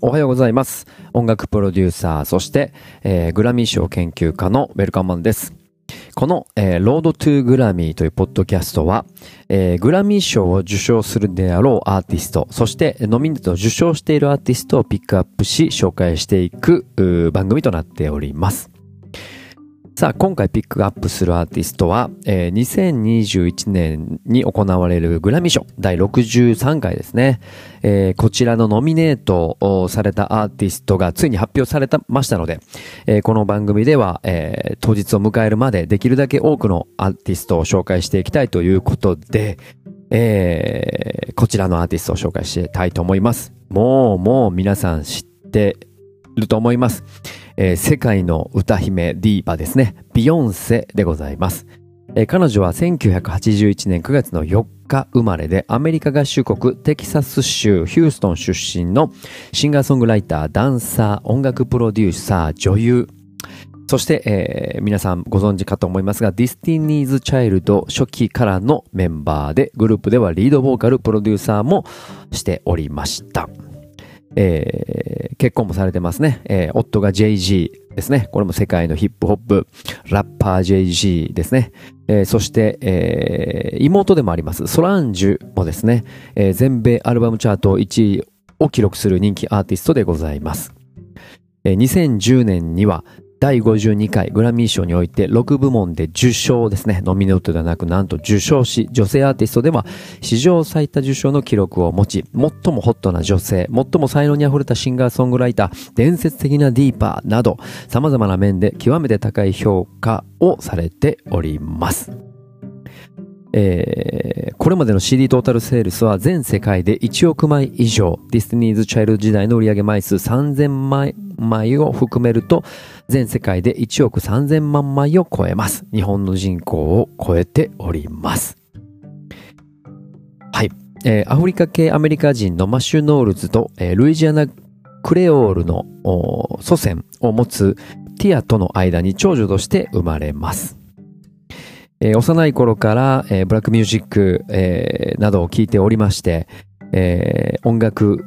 おはようございます。音楽プロデューサー、そして、えーグラミー賞研究家のウェルカンマンです。この、えー、ロードトゥーグラミーというポッドキャストは、えーグラミー賞を受賞するであろうアーティスト、そしてノミネートを受賞しているアーティストをピックアップし、紹介していく番組となっております。さあ、今回ピックアップするアーティストは、えー2021年に行われるグラミー賞第63回ですね。えーこちらのノミネートをされたアーティストがついに発表されたましたので、えーこの番組では、えー当日を迎えるまでできるだけ多くのアーティストを紹介していきたいということで、えーこちらのアーティストを紹介したいと思います。もう、もう皆さん知ってると思います。えー世界の歌姫ディーバですね。ビヨンセでございます。えー彼女は1981年9月の4日生まれでアメリカ合衆国テキサス州ヒューストン出身のシンガーソングライター、ダンサー、音楽プロデューサー、女優、そして、えー皆さんご存知かと思いますが、ディスティニーズ・チャイルド初期からのメンバーで、グループではリードボーカル、プロデューサーもしておりました。えー結婚もされてますね。えー夫が JG ですね。これも世界のヒップホップ、ラッパー Jay-Z ですね。えーそして、えー妹でもあります、ソランジュもですね、えー全米アルバムチャート1位を記録する人気アーティストでございます。2010年には第52回グラミー賞において6部門で受賞ですね。ノミネートではなくなんと受賞し、女性アーティストでは史上最多受賞の記録を持ち、最もホットな女性、最も才能に溢れたシンガーソングライター、伝説的なディーパーなど、様々な面で極めて高い評価をされております。えーこれまでの CD トータルセールスは全世界で1億枚以上、ディスティニーズ・チャイルド時代の売上枚数3000万枚を含めると、全世界で1億3000万枚を超えます。日本の人口を超えております。はい。えーアフリカ系アメリカ人のマシュー・ノウルズと、えールイジアナ・クレオールの祖先を持つティナとの間に長女として生まれます。えー幼い頃から、えーブラックミュージック、えーなどを聴いておりまして、えー音楽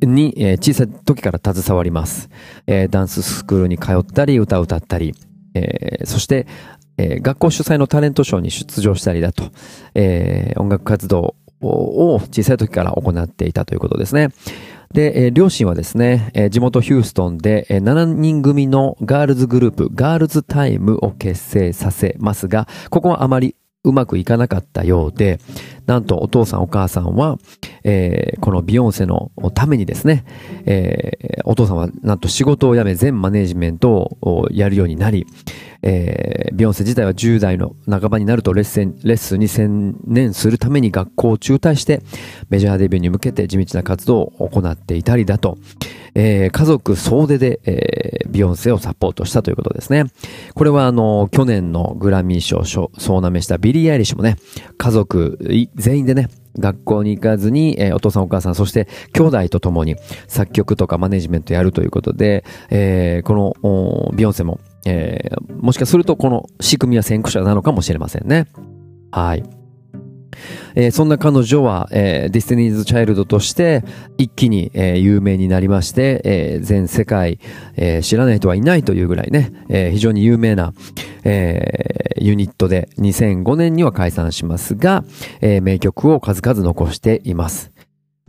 に、えー小さい時から携わります。えーダンススクールに通ったり、歌を歌ったり、えーそして、えー学校主催のタレントショーに出場したりだと、えー音楽活動を小さい時から行っていたということですね。で、えー両親はですね、えー地元ヒューストンで、えー7人組のガールズグループ、ガールズタイムを結成させますが、ここはあまりうまくいかなかったようで、なんとお父さんお母さんは、えーこのビヨンセのためにですね、えーお父さんはなんと仕事を辞め全マネージメントをやるようになり、えービヨンセ自体は10代の半ばになるとレッスン、レッスンに専念するために学校を中退してメジャーデビューに向けて地道な活動を行っていたりだと、えー家族総出で、えービヨンセをサポートしたということですね。これはあの、去年のグラミー賞総なめしたビリー・アイリッシュもね、家族全員でね、学校に行かずに、えーお父さんお母さん、そして兄弟と共に作曲とかマネジメントやるということで、えーこのビヨンセも、えーもしかするとこの仕組みは先駆者なのかもしれませんね。はい。えーそんな彼女は、えーディスティニーズ・チャイルドとして一気に、えー有名になりまして、えー全世界、えー知らない人はいないというぐらいね、えー非常に有名な、えーユニットで2005年には解散しますが、えー名曲を数々残しています。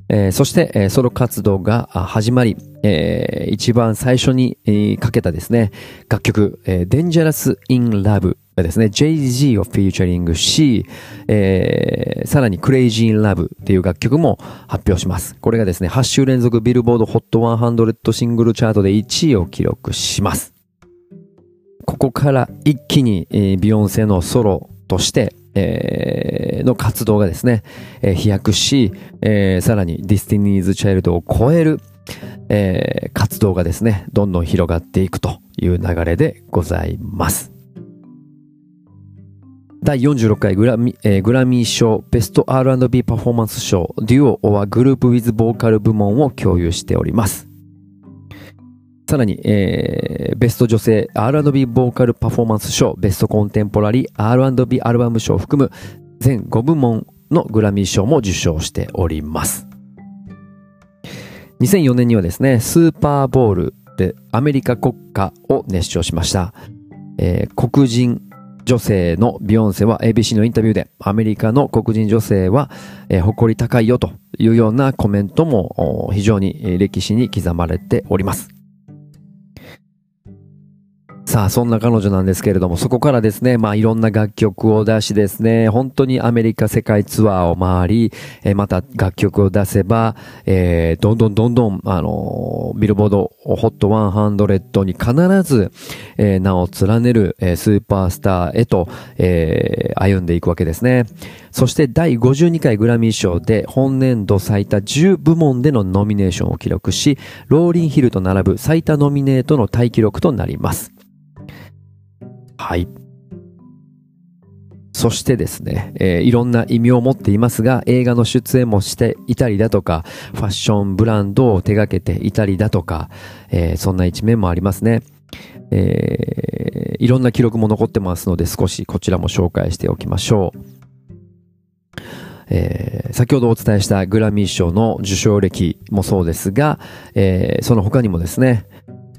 えーそして、えーソロ活動が始まり、えー一番最初に、えーかけたですね、楽曲、えー Dangerous in Love がですね、Jay-Z をフィーチャリングし、えーさらに Crazy in Love っていう楽曲も発表します。これがですね、8週連続ビルボード HOT100 シングルチャートで1位を記録します。ここから一気に、えービヨンセのソロとして、えーの活動がですね、えー飛躍し、えーさらにディスティニーズ・チャイルドを超える、えー活動がですね、どんどん広がっていくという流れでございます。第46回グラミ,、えーグラミー賞ベスト R&B パフォーマンス賞デュオはグループウィズボーカル部門を共有しております。さらに、えーベスト女性 R&B ボーカルパフォーマンス賞、ベストコンテンポラリー R&B アルバム賞を含む全5部門のグラミー賞も受賞しております。2004年にはですね、スーパーボールでアメリカ国歌を熱唱しました。えー、黒人女性のビヨンセは ABC のインタビューでアメリカの黒人女性は、えー、誇り高いよというようなコメントも非常に歴史に刻まれております。さあ、そんな彼女なんですけれども、そこからですね、まあいろんな楽曲を出しですね、本当にアメリカ世界ツアーを回り、えー、また楽曲を出せば、えー、どんどんどんどん、あのー、ビルボードホット100に必ず、えー、名を連ねる、えー、スーパースターへと、えー、歩んでいくわけですね。そして第52回グラミー賞で本年度最多10部門でのノミネーションを記録し、ローリンヒルと並ぶ最多ノミネートのタイ記録となります。はい。そしてですね、えー、いろんな意味を持っていますが、映画の出演もしていたりだとか、ファッションブランドを手掛けていたりだとか、えー、そんな一面もありますね。えー、いろんな記録も残ってますので、少しこちらも紹介しておきましょう。えー、先ほどお伝えしたグラミー賞の受賞歴もそうですが、えー、その他にもですね、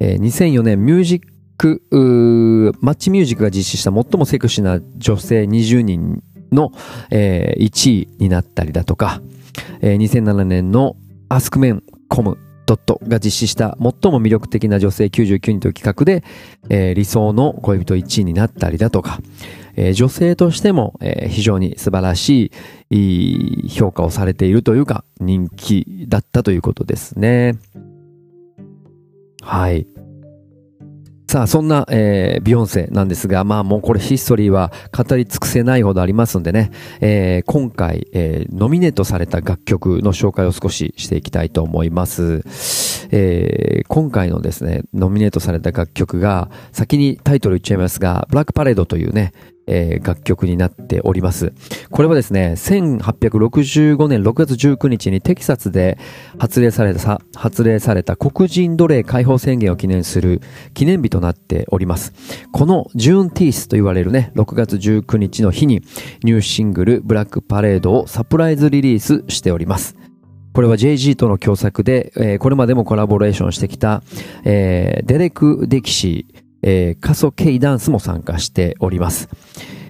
えー、2004年ミュージックク、マッチミュージックが実施した最もセクシーな女性20人の、えー、1位になったりだとか、えー、2007年のアスクメンコムドットが実施した最も魅力的な女性99人という企画で、えー、理想の恋人1位になったりだとか、えー、女性としても、えー、非常に素晴らしい評価をされているというか人気だったということですね。はい。さあ、そんな、えー、ビヨンセなんですが、まあもうこれヒストリーは語り尽くせないほどありますんでね、えー、今回、えー、ノミネートされた楽曲の紹介を少ししていきたいと思います。えー、今回のですね、ノミネートされた楽曲が、先にタイトル言っちゃいますが、ブラックパレードというね、えー、楽曲になっております。これはですね、1865年6月19日にテキサスで発令された、発令された黒人奴隷解放宣言を記念する記念日となっております。この Juneteenth と言われるね、6月19日の日にニューシングル Black Parade をサプライズリリースしております。これは JG との共作で、えー、これまでもコラボレーションしてきた、えー、デレク・デキシー、えー、カソケイダンスも参加しております。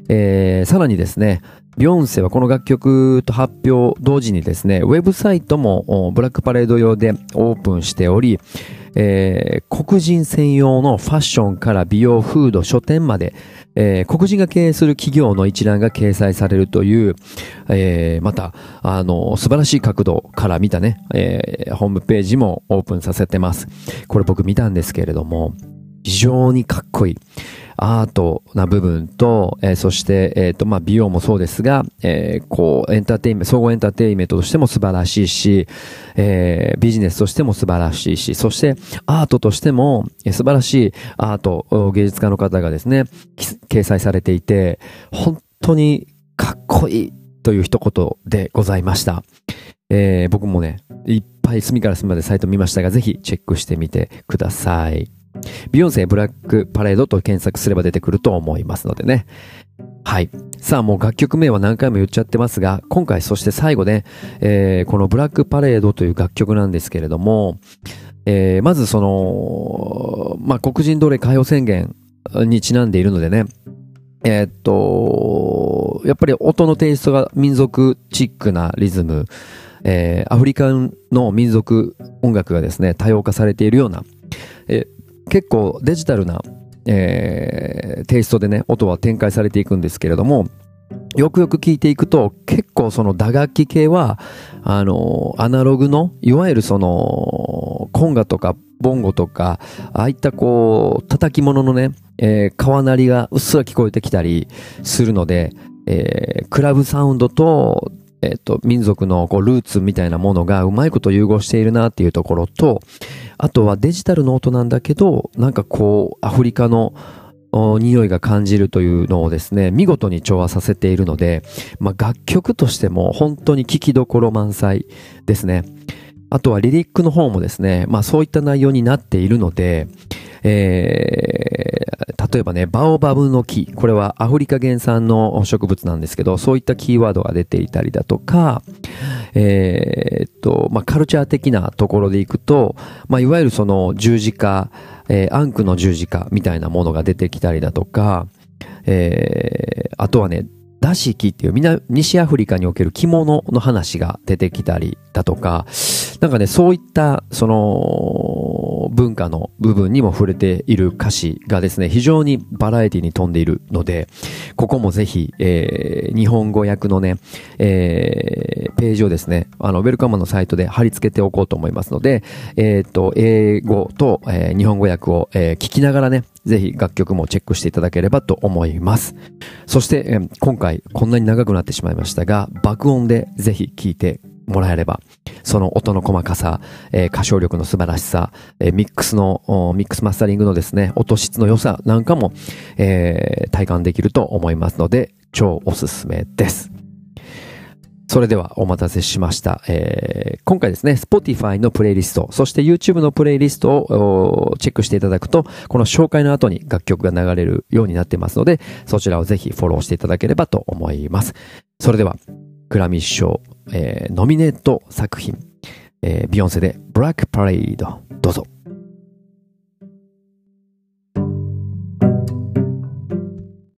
えー、さらにですね、ビヨンセはこの楽曲と発表同時にですね、ウェブサイトも Black Parade 用でオープンしており、えー、黒人専用のファッションから美容、フード、書店まで、えー、黒人が経営する企業の一覧が掲載されるという、えー、また、あの、素晴らしい角度から見たね、えー、ホームページもオープンさせてます。これ僕見たんですけれども、非常にかっこいい。アートな部分と、えー、そして、えっ、ー、と、まあ、美容もそうですが、えー、こう、エンターテイメント、総合エンターテイメントとしても素晴らしいし、え、ビジネスとしても素晴らしいし、そしてアートとしても、え、素晴らしいアート、芸術家の方がですね、掲載されていて、本当にかっこいいという一言でございました。え、僕もね、いっぱい隅から隅までサイト見ましたが、ぜひチェックしてみてください。ビヨンセブラックパレードと検索すれば出てくると思いますのでね。はい。さあもう楽曲名は何回も言っちゃってますが、今回そして最後ね、えー、このブラックパレードという楽曲なんですけれども、えー、まずその、まあ、黒人奴隷解放宣言にちなんでいるのでね、えー、っと、やっぱり音のテイストが民族チックなリズム、えー、アフリカンの民族音楽がですね、多様化されているような、え結構デジタルな、えー、テイストでね、音は展開されていくんですけれども、よくよく聞いていくと、結構その打楽器系は、あの、アナログの、いわゆるその、コンガとか、ボンゴとか、ああいったこう、叩き物のね、えー、川鳴りがうっすら聞こえてきたりするので、えー、クラブサウンドと、えっ、ー、と、民族のこうルーツみたいなものがうまいこと融合しているなっていうところと、あとはデジタルの音なんだけど、なんかこう、アフリカの匂いが感じるというのをですね、見事に調和させているので、まあ、楽曲としても本当に聴きどころ満載ですね。あとはリリックの方もですね、まあそういった内容になっているので、えー、例えばね、バオバブの木。これはアフリカ原産の植物なんですけど、そういったキーワードが出ていたりだとか、えー、っと、まあ、カルチャー的なところでいくと、まあ、いわゆるその十字架、えー、アンクの十字架みたいなものが出てきたりだとか、えー、あとはね、ダシキっていう南西アフリカにおける着物の話が出てきたりだとか、なんかね、そういった、その、文化の部分にも触れている歌詞がですね、非常にバラエティに富んでいるので、ここもぜひ、えー、日本語訳のね、えー、ページをですね、あの、ウェルカムのサイトで貼り付けておこうと思いますので、えっ、ー、と、英語と、えー、日本語訳を、えー、聞きながらね、ぜひ楽曲もチェックしていただければと思います。そして、えー、今回こんなに長くなってしまいましたが、爆音でぜひ聴いてもらえれば、その音の細かさ、えー、歌唱力の素晴らしさ、えー、ミックスの、ミックスマスタリングのですね、音質の良さなんかも、えー、体感できると思いますので、超おすすめです。それではお待たせしました。えー、今回ですね、Spotify のプレイリスト、そして YouTube のプレイリストをチェックしていただくと、この紹介の後に楽曲が流れるようになってますので、そちらをぜひフォローしていただければと思います。それでは、グラミー賞、えー、ノミネート作品、えー、ビヨンセでブラックパレード、どうぞ。